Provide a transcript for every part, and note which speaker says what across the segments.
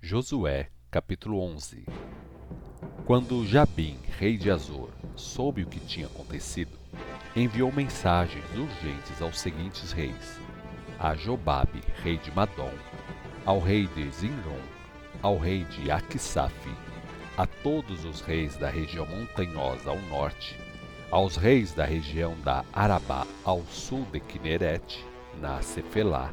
Speaker 1: Josué, capítulo 11 Quando Jabim, rei de Azor, soube o que tinha acontecido, enviou mensagens urgentes aos seguintes reis: a Jobabe, rei de Madom, ao rei de Zinron, ao rei de Aquisaf, a todos os reis da região montanhosa ao norte, aos reis da região da Arabá ao sul de Kineret, na Cefelá,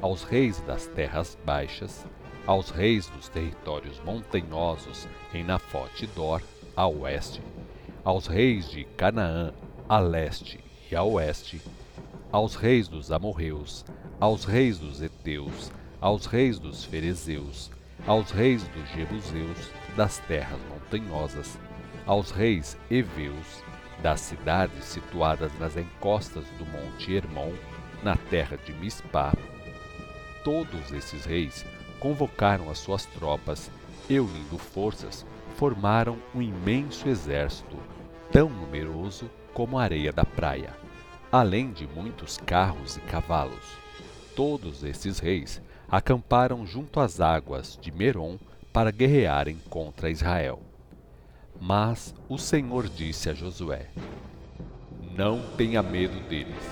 Speaker 1: aos reis das terras baixas, aos reis dos territórios montanhosos em Nafote Dor, a oeste, aos reis de Canaã, a leste e a oeste, aos reis dos amorreus, aos reis dos heteus, aos reis dos ferezeus, aos reis dos jebuseus, das terras montanhosas, aos reis heveus, das cidades situadas nas encostas do monte Hermon, na terra de Mispá. Todos esses reis convocaram as suas tropas e, unindo forças, formaram um imenso exército, tão numeroso como a areia da praia, além de muitos carros e cavalos. Todos esses reis acamparam junto às águas de Merom para guerrearem contra Israel. Mas o Senhor disse a Josué: Não tenha medo deles,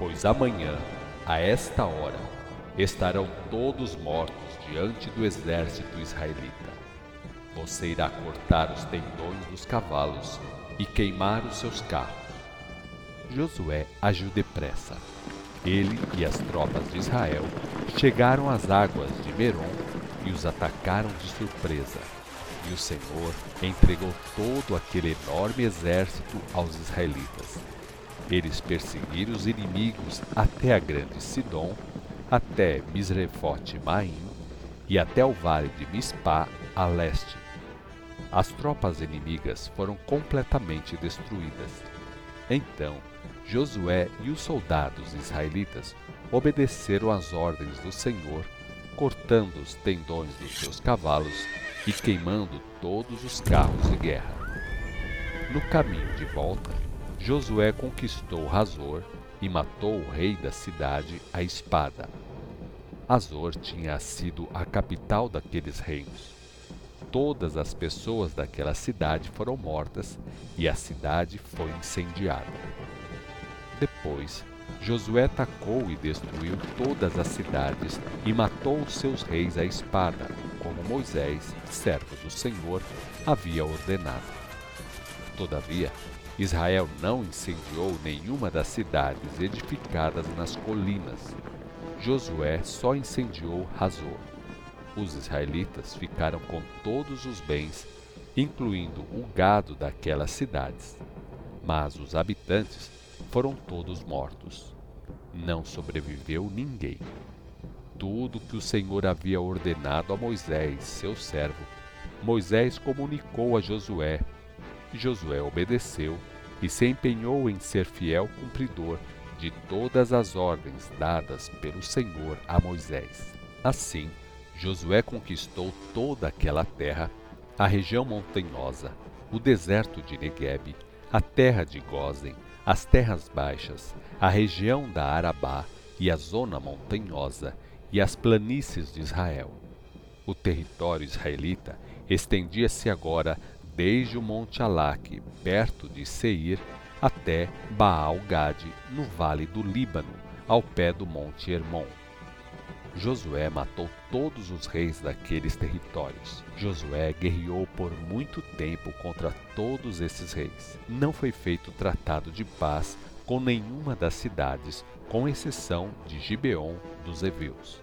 Speaker 1: pois amanhã, a esta hora, estarão todos mortos diante do exército israelita. Você irá cortar os tendões dos cavalos e queimar os seus carros. Josué agiu depressa. Ele e as tropas de Israel chegaram às águas de Merom e os atacaram de surpresa. E o Senhor entregou todo aquele enorme exército aos israelitas. Eles perseguiram os inimigos até a grande Sidom, até Misrefote Maim e até o vale de Mispá, a leste. As tropas inimigas foram completamente destruídas. Então, Josué e os soldados israelitas obedeceram às ordens do Senhor, cortando os tendões dos seus cavalos e queimando todos os carros de guerra. No caminho de volta, Josué conquistou Razor e matou o rei da cidade à espada. Azor tinha sido a capital daqueles reinos. Todas as pessoas daquela cidade foram mortas e a cidade foi incendiada. Depois, Josué atacou e destruiu todas as cidades e matou os seus reis à espada, como Moisés, servo do Senhor, havia ordenado. Todavia, Israel não incendiou nenhuma das cidades edificadas nas colinas. Josué só incendiou Razor. Os israelitas ficaram com todos os bens, incluindo o gado daquelas cidades. Mas os habitantes foram todos mortos. Não sobreviveu ninguém. Tudo que o Senhor havia ordenado a Moisés, seu servo, Moisés comunicou a Josué. Josué obedeceu e se empenhou em ser fiel cumpridor de todas as ordens dadas pelo Senhor a Moisés. Assim, Josué conquistou toda aquela terra, a região montanhosa, o deserto de Negueb, a terra de Gozen, as terras baixas, a região da Arabá e a zona montanhosa e as planícies de Israel. O território israelita estendia-se agora desde o monte Alaque, perto de Seir, até Baal-Gade, no vale do Líbano, ao pé do monte Hermon. Josué matou todos os reis daqueles territórios. Josué guerreou por muito tempo contra todos esses reis. Não foi feito tratado de paz com nenhuma das cidades, com exceção de Gibeon dos Eveus.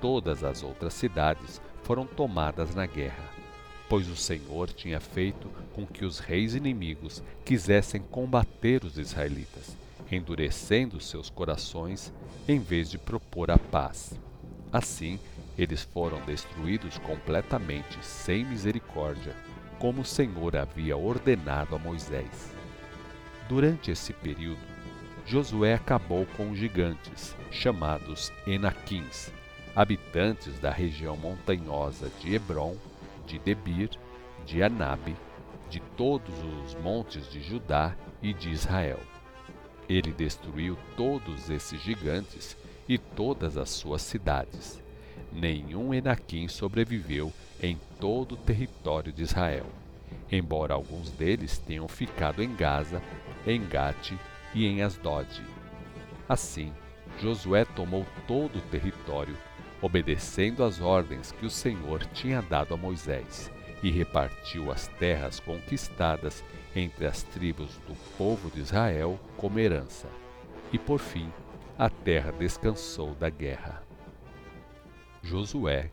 Speaker 1: Todas as outras cidades foram tomadas na guerra, pois o Senhor tinha feito com que os reis inimigos quisessem combater os israelitas, endurecendo seus corações em vez de propor a paz. Assim, eles foram destruídos completamente, sem misericórdia, como o Senhor havia ordenado a Moisés. Durante esse período, Josué acabou com os gigantes, chamados Enaquins, habitantes da região montanhosa de Hebron, de Debir, de Anabe, de todos os montes de Judá e de Israel. Ele destruiu todos esses gigantes e todas as suas cidades. nenhum Enaquim sobreviveu em todo o território de Israel, embora alguns deles tenham ficado em Gaza, em Gate e em Asdod. Assim, Josué tomou todo o território, obedecendo às ordens que o Senhor tinha dado a Moisés, e repartiu as terras conquistadas entre as tribos do povo de Israel como herança. E por fim, a terra descansou da guerra. Josué,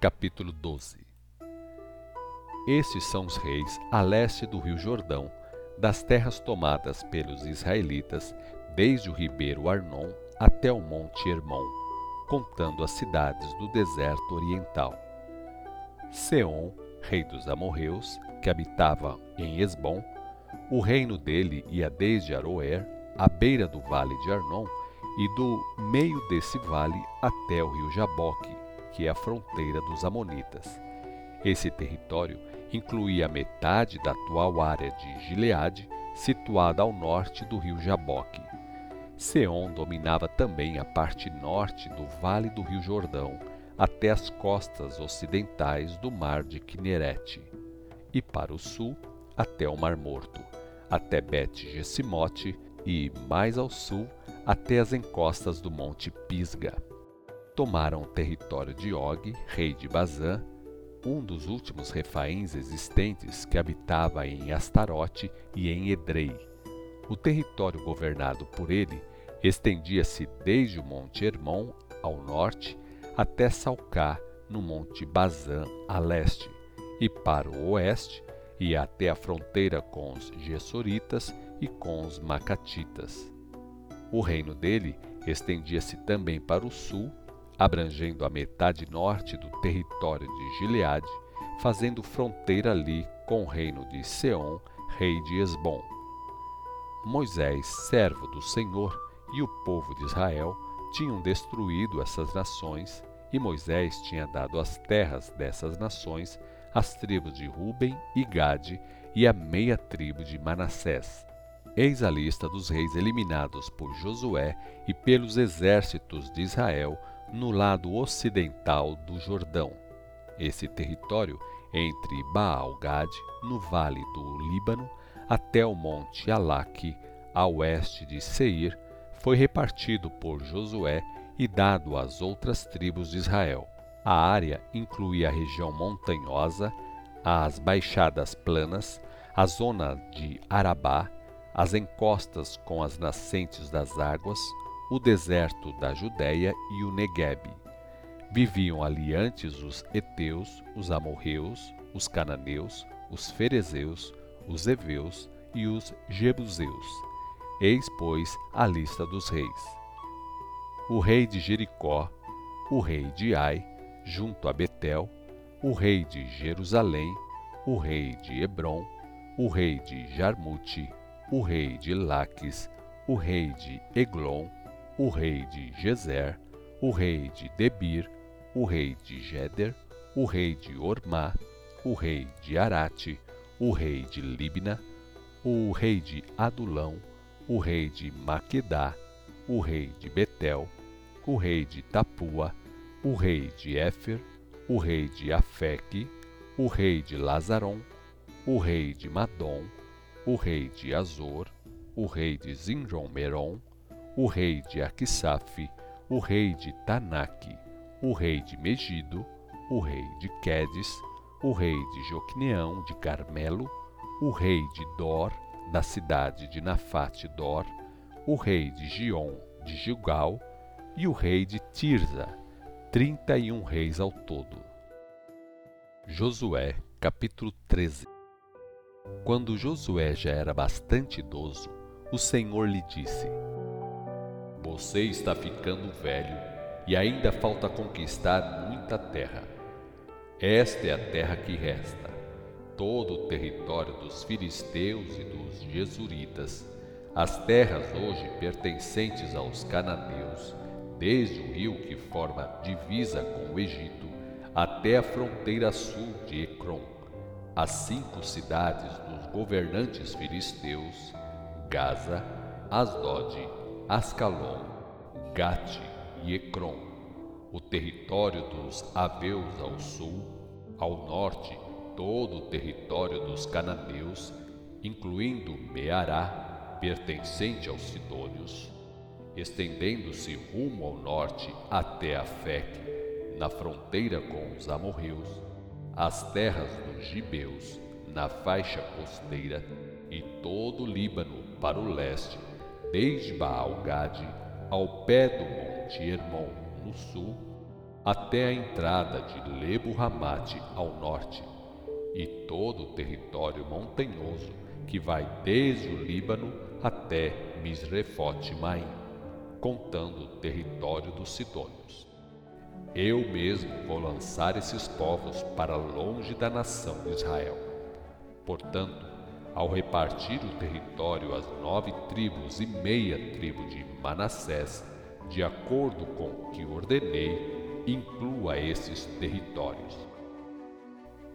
Speaker 1: capítulo 12 Estes são os reis a leste do rio Jordão, das terras tomadas pelos israelitas, desde o ribeiro Arnon até o monte Hermon, contando as cidades do deserto oriental. Seom, rei dos amorreus, que habitava em Esbom, o reino dele ia desde Aroer, à beira do vale de Arnon, e do meio desse vale até o rio Jaboque, que é a fronteira dos Amonitas. Esse território incluía metade da atual área de Gileade, situada ao norte do rio Jaboque. Seom dominava também a parte norte do vale do rio Jordão, até as costas ocidentais do mar de Quinerete, e para o sul até o Mar Morto, até Bet-Gesimote e, mais ao sul, até as encostas do monte Pisga. Tomaram o território de Og, rei de Bazã, um dos últimos refaíns existentes que habitava em Astarote e em Edrei. O território governado por ele estendia-se desde o monte Hermon, ao norte, até Salcá, no monte Bazã, a leste, e para o oeste, e até a fronteira com os Gessoritas e com os Macatitas. O reino dele estendia-se também para o sul, abrangendo a metade norte do território de Gileade, fazendo fronteira ali com o reino de Seom, rei de Esbom. Moisés, servo do Senhor, e o povo de Israel tinham destruído essas nações, e Moisés tinha dado as terras dessas nações às tribos de Ruben e Gade e à meia tribo de Manassés. Eis a lista dos reis eliminados por Josué e pelos exércitos de Israel no lado ocidental do Jordão. Esse território entre Baal-Gad, no vale do Líbano, até o monte Alaque, a oeste de Seir, foi repartido por Josué e dado às outras tribos de Israel. A área incluía a região montanhosa, as baixadas planas, a zona de Arabá, as encostas com as nascentes das águas, o deserto da Judéia e o Negueb. Viviam ali antes os heteus, os amorreus, os cananeus, os ferezeus, os heveus e os jebuseus. Eis, pois, a lista dos reis. O rei de Jericó, o rei de Ai, junto a Betel, o rei de Jerusalém, o rei de Hebron, o rei de Jarmute, o rei de Laques, o rei de Eglon, o rei de Gezer, o rei de Debir, o rei de Geder, o rei de Ormá, o rei de Arate, o rei de Libna, o rei de Adulão, o rei de Maquedá, o rei de Betel, o rei de Tapua, o rei de Éfer, o rei de Afeque, o rei de Lazaron, o rei de Madom, o rei de Azor, o rei de Zinjon-Meron, o rei de Aquisaf, o rei de Tanaque, o rei de Megido, o rei de Quedes, o rei de Joqueneão de Carmelo, o rei de Dor, da cidade de Nafate Dor, o rei de Gion de Gilgal e o rei de Tirza, trinta e um reis ao todo. Josué, capítulo 13 Quando Josué já era bastante idoso, o Senhor lhe disse: Você está ficando velho e ainda falta conquistar muita terra. Esta é a terra que resta todo o território dos filisteus e dos jesuritas, as terras hoje pertencentes aos cananeus, desde o rio que forma divisa com o Egito até a fronteira sul de Ecrom, as cinco cidades dos governantes filisteus, Gaza, Asdod, Ascalon, Gate e Ecrom, o território dos Aveus ao sul, ao norte todo o território dos cananeus, incluindo Meará, pertencente aos sidônios, estendendo-se rumo ao norte até a Feque, na fronteira com os amorreus, as terras dos gibeus, na faixa costeira, e todo o Líbano para o leste, desde Baal-Gade ao pé do monte Hermon no sul, até a entrada de Lebo-Ramate ao norte, e todo o território montanhoso que vai desde o Líbano até Misrefote-Maim, contando o território dos Sidônios. Eu mesmo vou lançar esses povos para longe da nação de Israel. Portanto, ao repartir o território às nove tribos e meia tribo de Manassés, de acordo com o que ordenei, inclua esses territórios.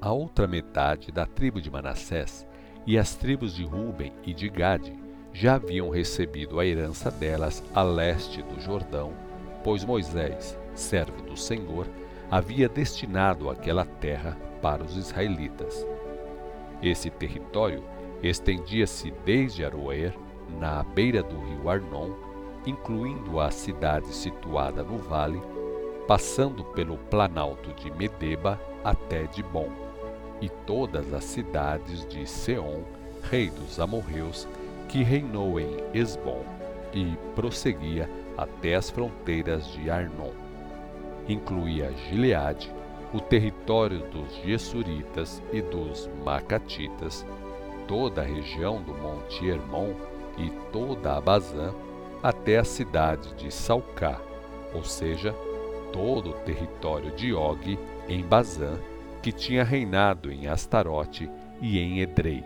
Speaker 1: A outra metade da tribo de Manassés e as tribos de Ruben e de Gade já haviam recebido a herança delas a leste do Jordão, pois Moisés, servo do Senhor, havia destinado aquela terra para os israelitas. Esse território estendia-se desde Aroer, na beira do rio Arnon, incluindo a cidade situada no vale, passando pelo planalto de Medeba até Dibon, e todas as cidades de Seom, rei dos amorreus, que reinou em Esbom, e prosseguia até as fronteiras de Arnon. Incluía Gileade, o território dos Gesuritas e dos Macatitas, toda a região do Monte Hermon e toda a Bazã, até a cidade de Salcá, ou seja, todo o território de Og em Bazã, que tinha reinado em Astarote e em Edrei.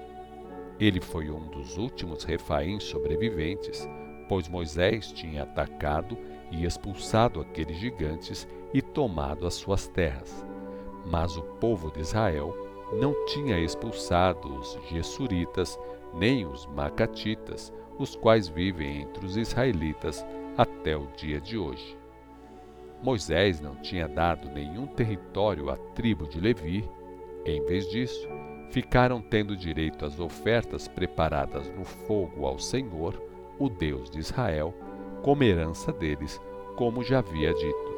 Speaker 1: Ele foi um dos últimos refaíns sobreviventes, pois Moisés tinha atacado e expulsado aqueles gigantes e tomado as suas terras. Mas o povo de Israel não tinha expulsado os Gesuritas nem os Macatitas, os quais vivem entre os israelitas até o dia de hoje. Moisés não tinha dado nenhum território à tribo de Levi, em vez disso, ficaram tendo direito às ofertas preparadas no fogo ao Senhor, o Deus de Israel, como herança deles, como já havia dito.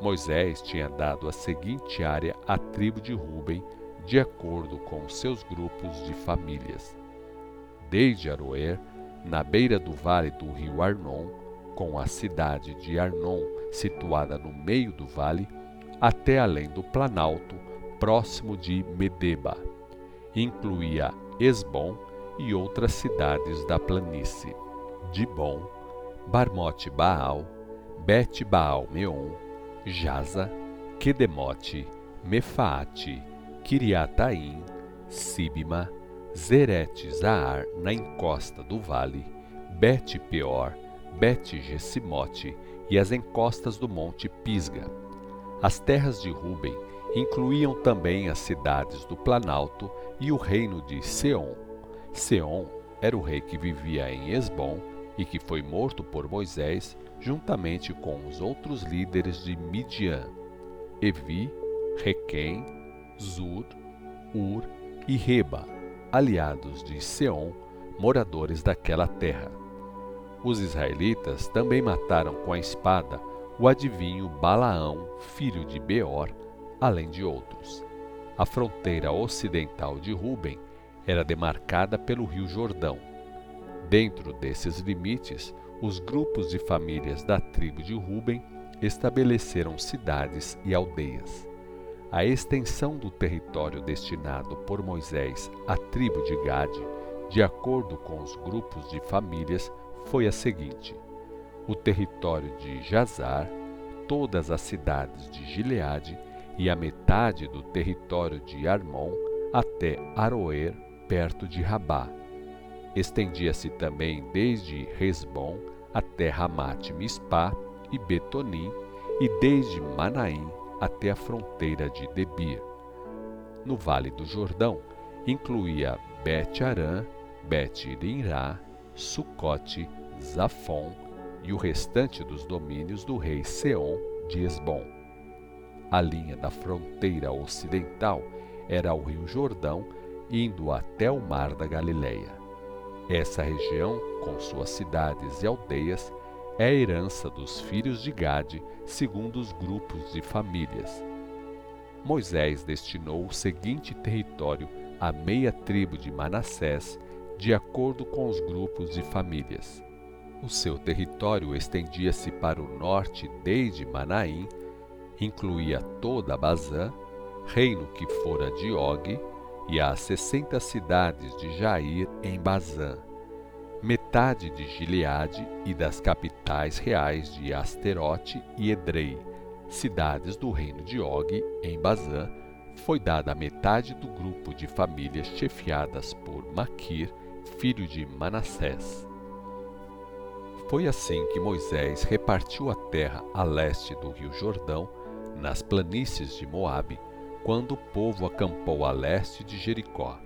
Speaker 1: Moisés tinha dado a seguinte área à tribo de Ruben, de acordo com seus grupos de famílias. Desde Aroer, na beira do vale do rio Arnon, com a cidade de Arnon situada no meio do vale, até além do planalto, próximo de Medeba. Incluía Esbom e outras cidades da planície, Dibon, Barmote Baal, Bet Baal Meon, Jaza, Kedemote, Mefaate, Kiriataim, Sibima, Zerete Zahar na encosta do vale, Bet Peor, Bet Gesimote e as encostas do monte Pisga. As terras de Ruben incluíam também as cidades do Planalto e o reino de Seom. Seom era o rei que vivia em Esbom e que foi morto por Moisés juntamente com os outros líderes de Midian, Evi, Requem, Zur, Ur e Reba, aliados de Seom, moradores daquela terra. Os israelitas também mataram com a espada o adivinho Balaão, filho de Beor, além de outros. A fronteira ocidental de Ruben era demarcada pelo rio Jordão. Dentro desses limites, os grupos de famílias da tribo de Ruben estabeleceram cidades e aldeias. A extensão do território destinado por Moisés à tribo de Gade, de acordo com os grupos de famílias, foi a seguinte: o território de Jazar, todas as cidades de Gileade e a metade do território de Armon até Aroer, perto de Rabá. Estendia-se também desde Resbom até Ramat Mispá e Betonim, e desde Manaim até a fronteira de Debir. No Vale do Jordão, incluía Bet-Arã, Bet-Irinrá, Sucote, Zafon e o restante dos domínios do rei Seom de Esbom. A linha da fronteira ocidental era o Rio Jordão, indo até o Mar da Galileia. Essa região, com suas cidades e aldeias, é a herança dos filhos de Gade, segundo os grupos de famílias. Moisés destinou o seguinte território à meia tribo de Manassés, de acordo com os grupos de famílias. O seu território estendia-se para o norte desde Manaim, incluía toda a Bazã, reino que fora de Og, e as sessenta cidades de Jair em Bazã, metade de Gileade e das capitais reais de Asterote e Edrei, cidades do reino de Og em Bazã, foi dada a metade do grupo de famílias chefiadas por Maquir, filho de Manassés. Foi assim que Moisés repartiu a terra a leste do rio Jordão, nas planícies de Moabe, quando o povo acampou a leste de Jericó.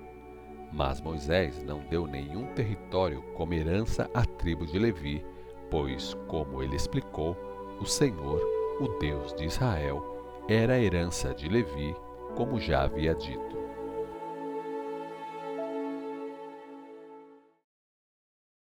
Speaker 1: Mas Moisés não deu nenhum território como herança à tribo de Levi, pois, como ele explicou, o Senhor, o Deus de Israel, era a herança de Levi, como já havia dito.